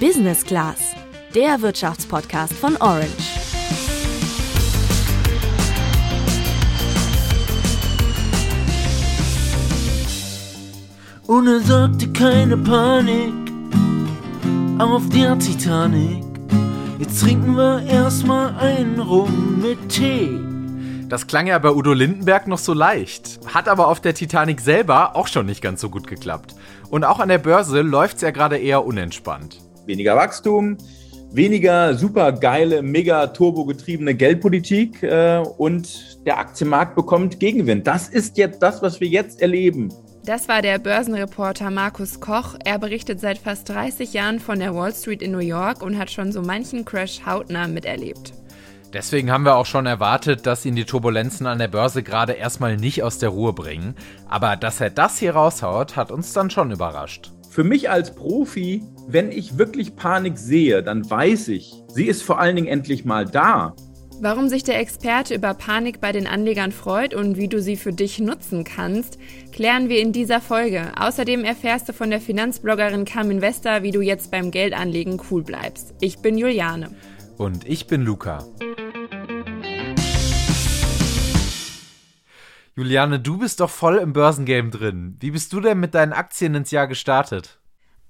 Business Class, der Wirtschaftspodcast von Orange. Und er sagte keine Panik auf der Titanic. Jetzt trinken wir erstmal einen Rum mit Tee. Das klang ja bei Udo Lindenberg noch so leicht, hat aber auf der Titanic selber auch schon nicht ganz so gut geklappt. Und auch an der Börse läuft es ja gerade eher unentspannt. Weniger Wachstum, weniger super geile, mega turbogetriebene Geldpolitik äh, und der Aktienmarkt bekommt Gegenwind. Das ist jetzt das, was wir jetzt erleben. Das war der Börsenreporter Markus Koch. Er berichtet seit fast 30 Jahren von der Wall Street in New York und hat schon so manchen Crash hautnah miterlebt. Deswegen haben wir auch schon erwartet, dass ihn die Turbulenzen an der Börse gerade erstmal nicht aus der Ruhe bringen. Aber dass er das hier raushaut, hat uns dann schon überrascht. Für mich als Profi, wenn ich wirklich Panik sehe, dann weiß ich, sie ist vor allen Dingen endlich mal da. Warum sich der Experte über Panik bei den Anlegern freut und wie du sie für dich nutzen kannst, klären wir in dieser Folge. Außerdem erfährst du von der Finanzbloggerin Cam Investor, wie du jetzt beim Geldanlegen cool bleibst. Ich bin Juliane. Und ich bin Luca. Juliane, du bist doch voll im Börsengame drin. Wie bist du denn mit deinen Aktien ins Jahr gestartet?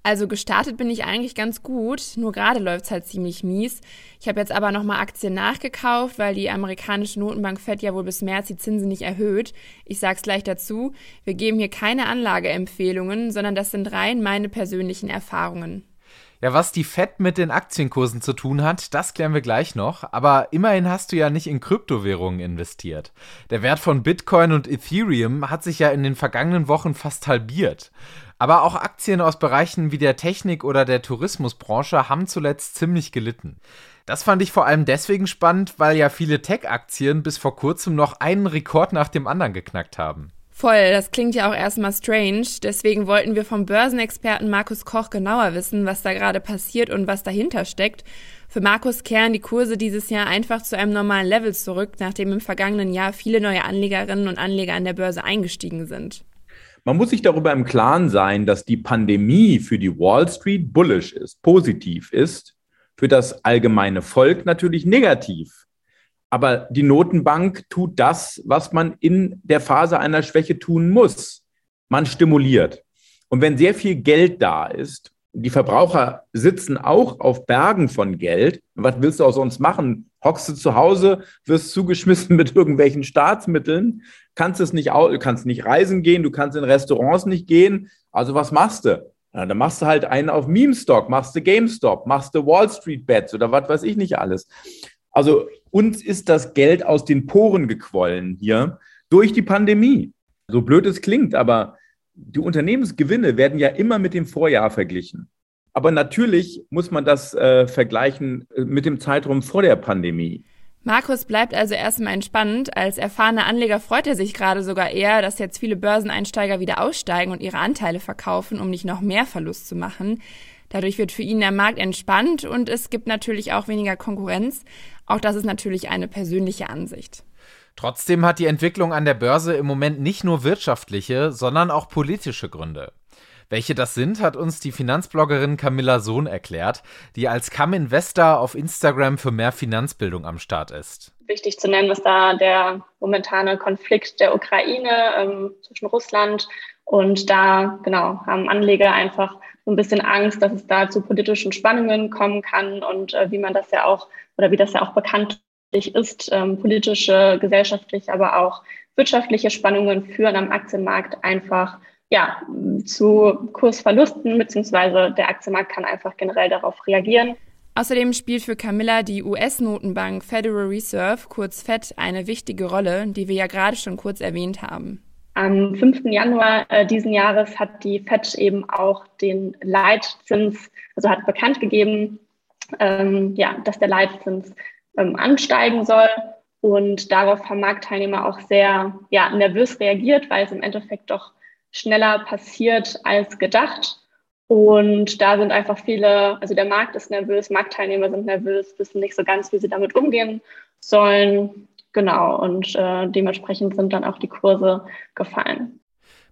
Also gestartet bin ich eigentlich ganz gut, nur gerade läuft es halt ziemlich mies. Ich habe jetzt aber nochmal Aktien nachgekauft, weil die amerikanische Notenbank Fed ja wohl bis März die Zinsen nicht erhöht. Ich sag's gleich dazu, wir geben hier keine Anlageempfehlungen, sondern das sind rein meine persönlichen Erfahrungen. Ja, was die Fed mit den Aktienkursen zu tun hat, das klären wir gleich noch. Aber immerhin hast du ja nicht in Kryptowährungen investiert. Der Wert von Bitcoin und Ethereum hat sich ja in den vergangenen Wochen fast halbiert. Aber auch Aktien aus Bereichen wie der Technik oder der Tourismusbranche haben zuletzt ziemlich gelitten. Das fand ich vor allem deswegen spannend, weil ja viele Tech-Aktien bis vor kurzem noch einen Rekord nach dem anderen geknackt haben. Voll, das klingt ja auch erstmal strange. Deswegen wollten wir vom Börsenexperten Markus Koch genauer wissen, was da gerade passiert und was dahinter steckt. Für Markus kehren die Kurse dieses Jahr einfach zu einem normalen Level zurück, nachdem im vergangenen Jahr viele neue Anlegerinnen und Anleger an der Börse eingestiegen sind. Man muss sich darüber im Klaren sein, dass die Pandemie für die Wall Street bullish ist, positiv ist, für das allgemeine Volk natürlich negativ. Aber die Notenbank tut das, was man in der Phase einer Schwäche tun muss. Man stimuliert. Und wenn sehr viel Geld da ist, die Verbraucher sitzen auch auf Bergen von Geld. Was willst du auch sonst machen? Hockst du zu Hause, wirst zugeschmissen mit irgendwelchen Staatsmitteln, kannst es nicht, kannst nicht reisen gehen, du kannst in Restaurants nicht gehen. Also was machst du? Ja, dann machst du halt einen auf Meme-Stock, machst du GameStop, machst du Wall Street Bets oder was weiß ich nicht alles. Also uns ist das Geld aus den Poren gequollen hier durch die Pandemie. So blöd es klingt, aber die Unternehmensgewinne werden ja immer mit dem Vorjahr verglichen. Aber natürlich muss man das äh, vergleichen äh, mit dem Zeitraum vor der Pandemie. Markus bleibt also erstmal entspannt. Als erfahrener Anleger freut er sich gerade sogar eher, dass jetzt viele Börseneinsteiger wieder aussteigen und ihre Anteile verkaufen, um nicht noch mehr Verlust zu machen. Dadurch wird für ihn der Markt entspannt und es gibt natürlich auch weniger Konkurrenz. Auch das ist natürlich eine persönliche Ansicht. Trotzdem hat die Entwicklung an der Börse im Moment nicht nur wirtschaftliche, sondern auch politische Gründe. Welche das sind, hat uns die Finanzbloggerin Camilla Sohn erklärt, die als Cam Investor auf Instagram für mehr Finanzbildung am Start ist. Wichtig zu nennen ist da der momentane Konflikt der Ukraine ähm, zwischen Russland und da genau haben Anleger einfach so ein bisschen Angst, dass es da zu politischen Spannungen kommen kann und äh, wie man das ja auch oder wie das ja auch bekanntlich ist, ähm, politische, gesellschaftliche, aber auch wirtschaftliche Spannungen führen am Aktienmarkt einfach ja, zu Kursverlusten, beziehungsweise der Aktienmarkt kann einfach generell darauf reagieren. Außerdem spielt für Camilla die US-Notenbank Federal Reserve, kurz FED, eine wichtige Rolle, die wir ja gerade schon kurz erwähnt haben. Am 5. Januar äh, diesen Jahres hat die FED eben auch den Leitzins, also hat bekannt gegeben, ähm, ja, dass der Leitzins ähm, ansteigen soll. Und darauf haben Marktteilnehmer auch sehr ja, nervös reagiert, weil es im Endeffekt doch schneller passiert als gedacht. Und da sind einfach viele, also der Markt ist nervös, Marktteilnehmer sind nervös, wissen nicht so ganz, wie sie damit umgehen sollen. Genau, und äh, dementsprechend sind dann auch die Kurse gefallen.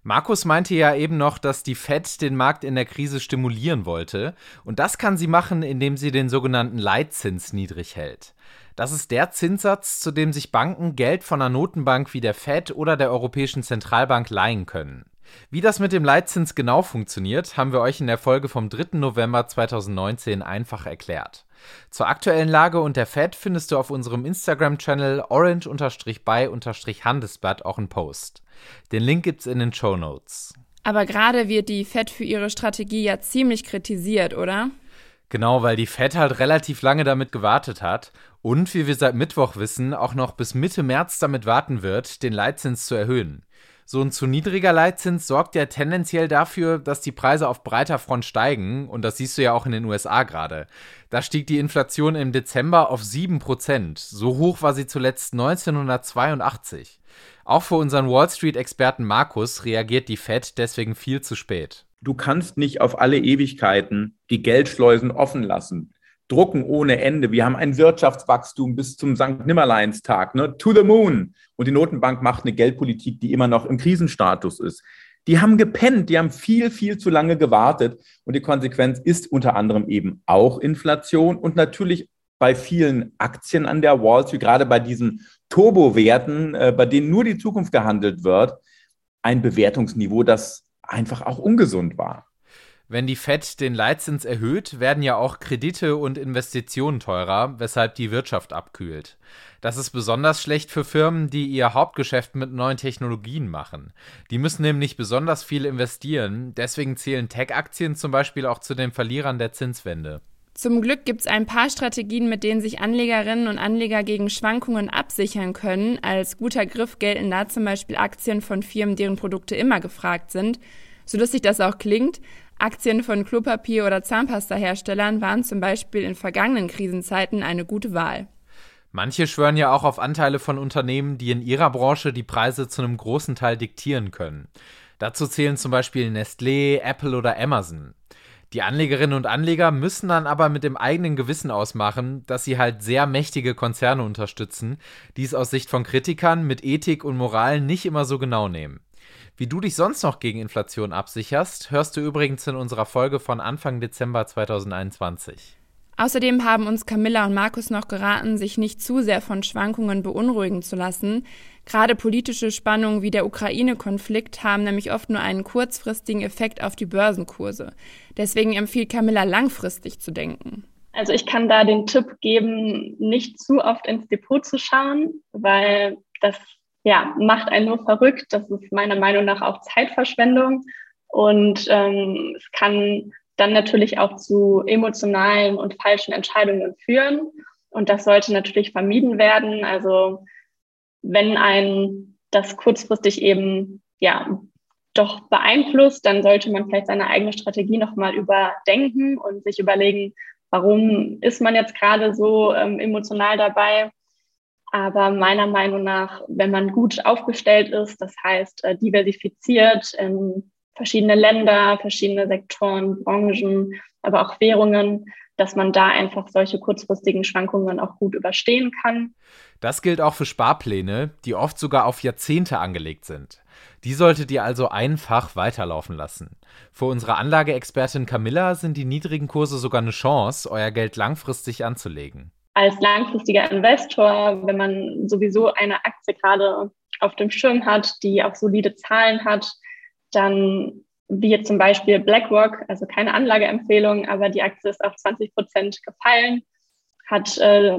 Markus meinte ja eben noch, dass die Fed den Markt in der Krise stimulieren wollte. Und das kann sie machen, indem sie den sogenannten Leitzins niedrig hält. Das ist der Zinssatz, zu dem sich Banken Geld von einer Notenbank wie der Fed oder der Europäischen Zentralbank leihen können. Wie das mit dem Leitzins genau funktioniert, haben wir euch in der Folge vom 3. November 2019 einfach erklärt. Zur aktuellen Lage und der Fed findest du auf unserem Instagram-Channel orange-by-handelsblatt auch einen Post. Den Link gibt's in den Show Notes. Aber gerade wird die Fed für ihre Strategie ja ziemlich kritisiert, oder? Genau, weil die Fed halt relativ lange damit gewartet hat und, wie wir seit Mittwoch wissen, auch noch bis Mitte März damit warten wird, den Leitzins zu erhöhen. So ein zu niedriger Leitzins sorgt ja tendenziell dafür, dass die Preise auf breiter Front steigen. Und das siehst du ja auch in den USA gerade. Da stieg die Inflation im Dezember auf 7%. So hoch war sie zuletzt 1982. Auch für unseren Wall Street-Experten Markus reagiert die Fed deswegen viel zu spät. Du kannst nicht auf alle Ewigkeiten die Geldschleusen offen lassen drucken ohne Ende. Wir haben ein Wirtschaftswachstum bis zum St. Nimmerleinstag, ne? to the moon. Und die Notenbank macht eine Geldpolitik, die immer noch im Krisenstatus ist. Die haben gepennt, die haben viel, viel zu lange gewartet. Und die Konsequenz ist unter anderem eben auch Inflation und natürlich bei vielen Aktien an der Wall Street, gerade bei diesen Turbowerten, äh, bei denen nur die Zukunft gehandelt wird, ein Bewertungsniveau, das einfach auch ungesund war. Wenn die Fed den Leitzins erhöht, werden ja auch Kredite und Investitionen teurer, weshalb die Wirtschaft abkühlt. Das ist besonders schlecht für Firmen, die ihr Hauptgeschäft mit neuen Technologien machen. Die müssen nämlich besonders viel investieren, deswegen zählen Tech-Aktien zum Beispiel auch zu den Verlierern der Zinswende. Zum Glück gibt es ein paar Strategien, mit denen sich Anlegerinnen und Anleger gegen Schwankungen absichern können. Als guter Griff gelten da zum Beispiel Aktien von Firmen, deren Produkte immer gefragt sind. So lustig das auch klingt, Aktien von Klopapier- oder Zahnpastaherstellern waren zum Beispiel in vergangenen Krisenzeiten eine gute Wahl. Manche schwören ja auch auf Anteile von Unternehmen, die in ihrer Branche die Preise zu einem großen Teil diktieren können. Dazu zählen zum Beispiel Nestlé, Apple oder Amazon. Die Anlegerinnen und Anleger müssen dann aber mit dem eigenen Gewissen ausmachen, dass sie halt sehr mächtige Konzerne unterstützen, die es aus Sicht von Kritikern mit Ethik und Moral nicht immer so genau nehmen. Wie du dich sonst noch gegen Inflation absicherst, hörst du übrigens in unserer Folge von Anfang Dezember 2021. Außerdem haben uns Camilla und Markus noch geraten, sich nicht zu sehr von Schwankungen beunruhigen zu lassen. Gerade politische Spannungen wie der Ukraine-Konflikt haben nämlich oft nur einen kurzfristigen Effekt auf die Börsenkurse. Deswegen empfiehlt Camilla langfristig zu denken. Also ich kann da den Tipp geben, nicht zu oft ins Depot zu schauen, weil das ja, macht einen nur verrückt. Das ist meiner Meinung nach auch Zeitverschwendung. Und ähm, es kann dann natürlich auch zu emotionalen und falschen Entscheidungen führen. Und das sollte natürlich vermieden werden. Also wenn ein das kurzfristig eben ja doch beeinflusst, dann sollte man vielleicht seine eigene Strategie nochmal überdenken und sich überlegen, warum ist man jetzt gerade so ähm, emotional dabei aber meiner Meinung nach, wenn man gut aufgestellt ist, das heißt äh, diversifiziert in verschiedene Länder, verschiedene Sektoren, Branchen, aber auch Währungen, dass man da einfach solche kurzfristigen Schwankungen auch gut überstehen kann. Das gilt auch für Sparpläne, die oft sogar auf Jahrzehnte angelegt sind. Die solltet ihr also einfach weiterlaufen lassen. Für unsere Anlageexpertin Camilla sind die niedrigen Kurse sogar eine Chance, euer Geld langfristig anzulegen als langfristiger Investor, wenn man sowieso eine Aktie gerade auf dem Schirm hat, die auch solide Zahlen hat, dann wie jetzt zum Beispiel BlackRock, also keine Anlageempfehlung, aber die Aktie ist auf 20 Prozent gefallen, hat äh,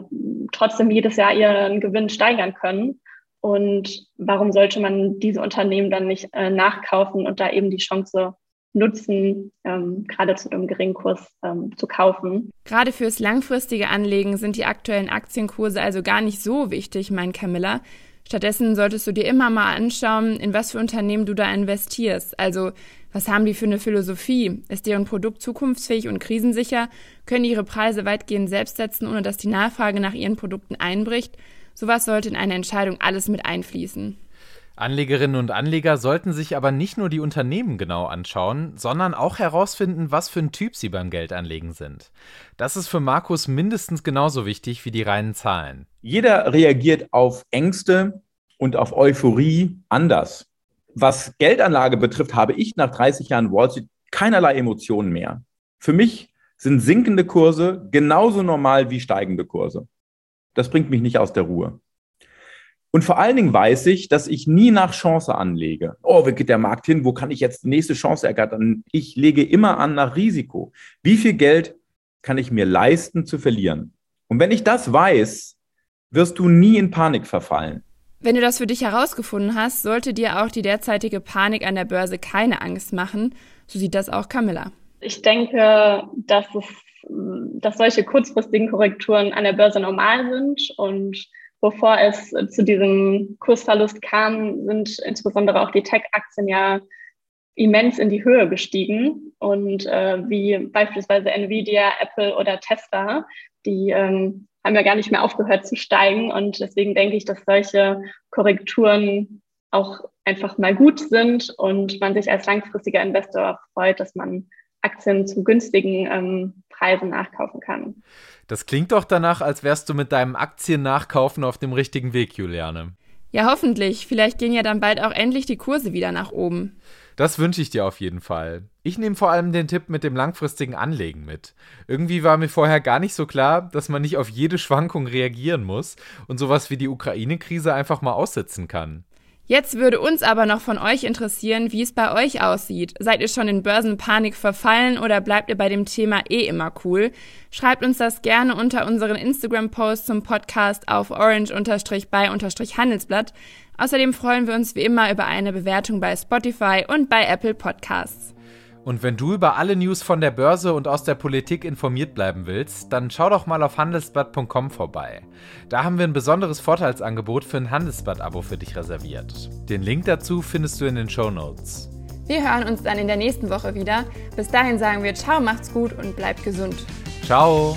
trotzdem jedes Jahr ihren Gewinn steigern können. Und warum sollte man diese Unternehmen dann nicht äh, nachkaufen und da eben die Chance nutzen, ähm, gerade zu einem geringen Kurs ähm, zu kaufen. Gerade fürs langfristige Anlegen sind die aktuellen Aktienkurse also gar nicht so wichtig, mein Camilla. Stattdessen solltest du dir immer mal anschauen, in was für Unternehmen du da investierst. Also, was haben die für eine Philosophie? Ist deren Produkt zukunftsfähig und krisensicher? Können die ihre Preise weitgehend selbst setzen, ohne dass die Nachfrage nach ihren Produkten einbricht? Sowas sollte in eine Entscheidung alles mit einfließen. Anlegerinnen und Anleger sollten sich aber nicht nur die Unternehmen genau anschauen, sondern auch herausfinden, was für ein Typ sie beim Geldanlegen sind. Das ist für Markus mindestens genauso wichtig wie die reinen Zahlen. Jeder reagiert auf Ängste und auf Euphorie anders. was Geldanlage betrifft, habe ich nach 30 Jahren Wall Street keinerlei Emotionen mehr. Für mich sind sinkende Kurse genauso normal wie steigende Kurse. Das bringt mich nicht aus der Ruhe. Und vor allen Dingen weiß ich, dass ich nie nach Chance anlege. Oh, wo geht der Markt hin? Wo kann ich jetzt die nächste Chance ergattern? Ich lege immer an nach Risiko. Wie viel Geld kann ich mir leisten zu verlieren? Und wenn ich das weiß, wirst du nie in Panik verfallen. Wenn du das für dich herausgefunden hast, sollte dir auch die derzeitige Panik an der Börse keine Angst machen. So sieht das auch Camilla. Ich denke, dass, es, dass solche kurzfristigen Korrekturen an der Börse normal sind und bevor es zu diesem Kursverlust kam, sind insbesondere auch die Tech-Aktien ja immens in die Höhe gestiegen. Und äh, wie beispielsweise Nvidia, Apple oder Tesla, die ähm, haben ja gar nicht mehr aufgehört zu steigen. Und deswegen denke ich, dass solche Korrekturen auch einfach mal gut sind und man sich als langfristiger Investor freut, dass man Aktien zu günstigen ähm, Preisen nachkaufen kann. Das klingt doch danach, als wärst du mit deinem Aktien-Nachkaufen auf dem richtigen Weg, Juliane. Ja, hoffentlich. Vielleicht gehen ja dann bald auch endlich die Kurse wieder nach oben. Das wünsche ich dir auf jeden Fall. Ich nehme vor allem den Tipp mit dem langfristigen Anlegen mit. Irgendwie war mir vorher gar nicht so klar, dass man nicht auf jede Schwankung reagieren muss und sowas wie die Ukraine-Krise einfach mal aussitzen kann. Jetzt würde uns aber noch von euch interessieren, wie es bei euch aussieht. Seid ihr schon in Börsenpanik verfallen oder bleibt ihr bei dem Thema eh immer cool? Schreibt uns das gerne unter unseren Instagram-Post zum Podcast auf orange-by-handelsblatt. Außerdem freuen wir uns wie immer über eine Bewertung bei Spotify und bei Apple Podcasts. Und wenn du über alle News von der Börse und aus der Politik informiert bleiben willst, dann schau doch mal auf handelsblatt.com vorbei. Da haben wir ein besonderes Vorteilsangebot für ein Handelsblatt-Abo für dich reserviert. Den Link dazu findest du in den Show Notes. Wir hören uns dann in der nächsten Woche wieder. Bis dahin sagen wir Ciao, macht's gut und bleibt gesund. Ciao.